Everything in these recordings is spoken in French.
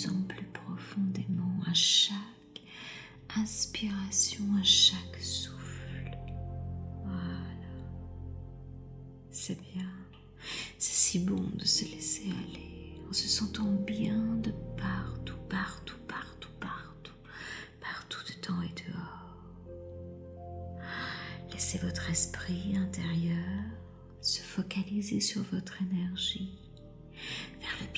plus en plus profondément à chaque inspiration, à chaque souffle. Voilà. C'est bien. C'est si bon de se laisser aller en se sentant bien de partout, partout, partout, partout, partout dedans et dehors. Laissez votre esprit intérieur se focaliser sur votre énergie,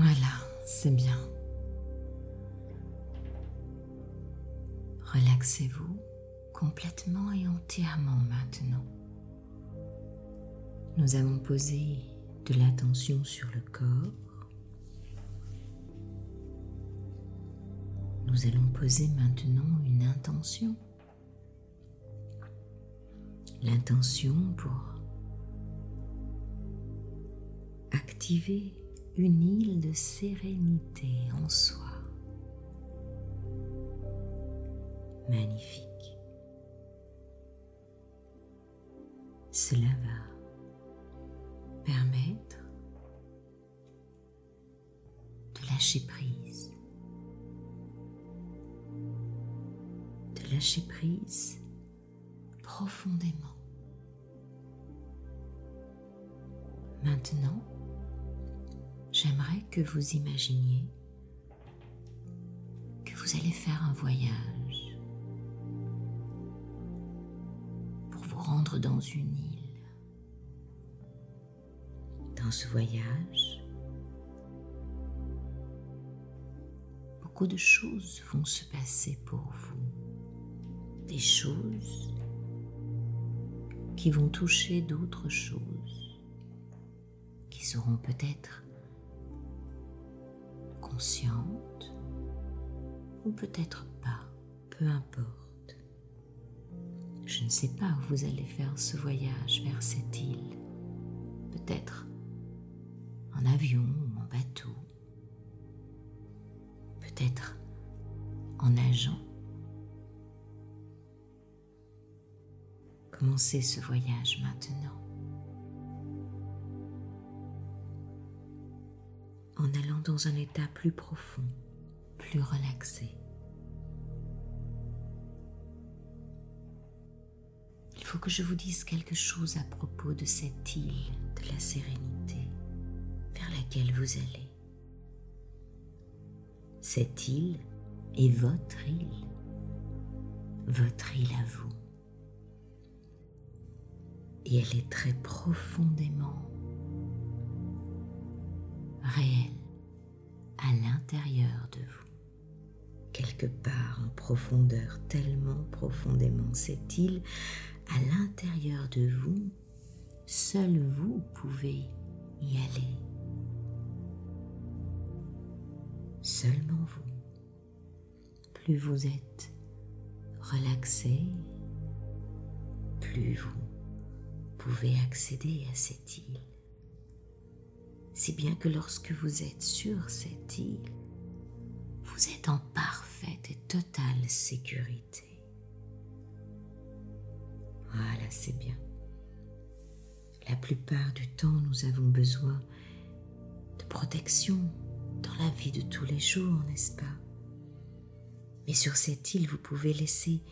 Voilà, c'est bien. Relaxez-vous complètement et entièrement maintenant. Nous avons posé de l'attention sur le corps. Nous allons poser maintenant une intention. L'intention pour activer une île de sérénité en soi. Magnifique. Cela va permettre de lâcher prise. De lâcher prise profondément. Maintenant, j'aimerais que vous imaginiez que vous allez faire un voyage pour vous rendre dans une île. Dans ce voyage, beaucoup de choses vont se passer pour vous. Des choses qui vont toucher d'autres choses, qui seront peut-être consciente ou peut-être pas, peu importe. Je ne sais pas où vous allez faire ce voyage vers cette île. Peut-être en avion ou en bateau. Peut-être en nageant. Commencez ce voyage maintenant. En allant dans un état plus profond, plus relaxé. Il faut que je vous dise quelque chose à propos de cette île de la sérénité vers laquelle vous allez. Cette île est votre île, votre île à vous. Et elle est très profondément réel à l'intérieur de vous. Quelque part en profondeur, tellement profondément cette île, à l'intérieur de vous, seul vous pouvez y aller. Seulement vous. Plus vous êtes relaxé, plus vous pouvez accéder à cette île si bien que lorsque vous êtes sur cette île, vous êtes en parfaite et totale sécurité. Voilà, c'est bien. La plupart du temps, nous avons besoin de protection dans la vie de tous les jours, n'est-ce pas? Mais sur cette île, vous pouvez laisser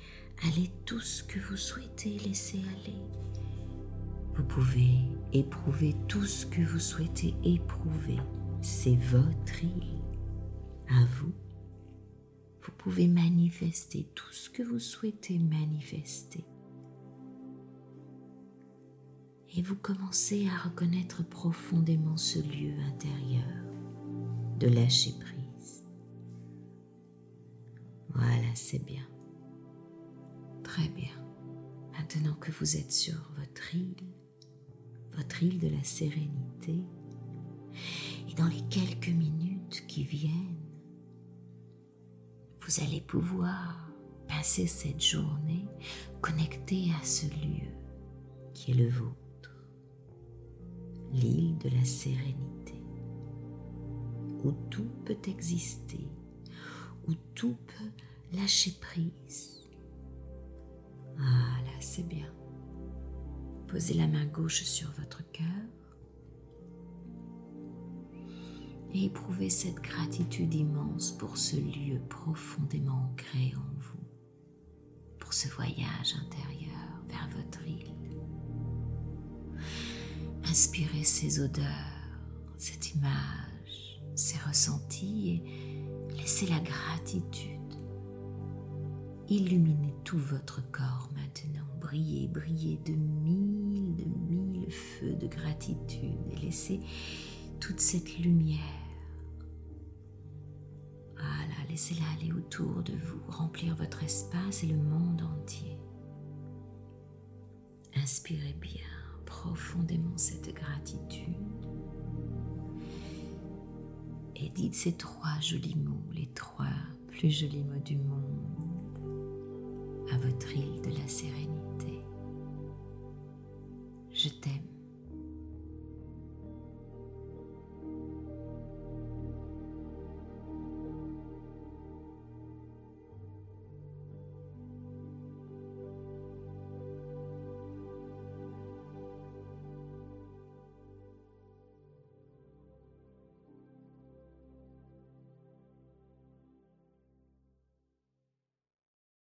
aller tout ce que vous souhaitez laisser aller vous pouvez éprouver tout ce que vous souhaitez éprouver. C'est votre île. À vous. Vous pouvez manifester tout ce que vous souhaitez manifester. Et vous commencez à reconnaître profondément ce lieu intérieur de lâcher prise. Voilà, c'est bien. Très bien. Maintenant que vous êtes sur votre île, votre île de la sérénité. Et dans les quelques minutes qui viennent, vous allez pouvoir passer cette journée connecté à ce lieu qui est le vôtre, l'île de la sérénité, où tout peut exister, où tout peut lâcher prise. Ah là, c'est bien. Posez la main gauche sur votre cœur et éprouvez cette gratitude immense pour ce lieu profondément ancré en vous, pour ce voyage intérieur vers votre île. Inspirez ces odeurs, cette image, ces ressentis et laissez la gratitude illuminer tout votre corps maintenant, briller, briller de mille, de mille feux de gratitude et laissez toute cette lumière voilà, laissez-la aller autour de vous, remplir votre espace et le monde entier. Inspirez bien profondément cette gratitude. Et dites ces trois jolis mots, les trois plus jolis mots du monde, à votre île de la sérénité. Je t'aime.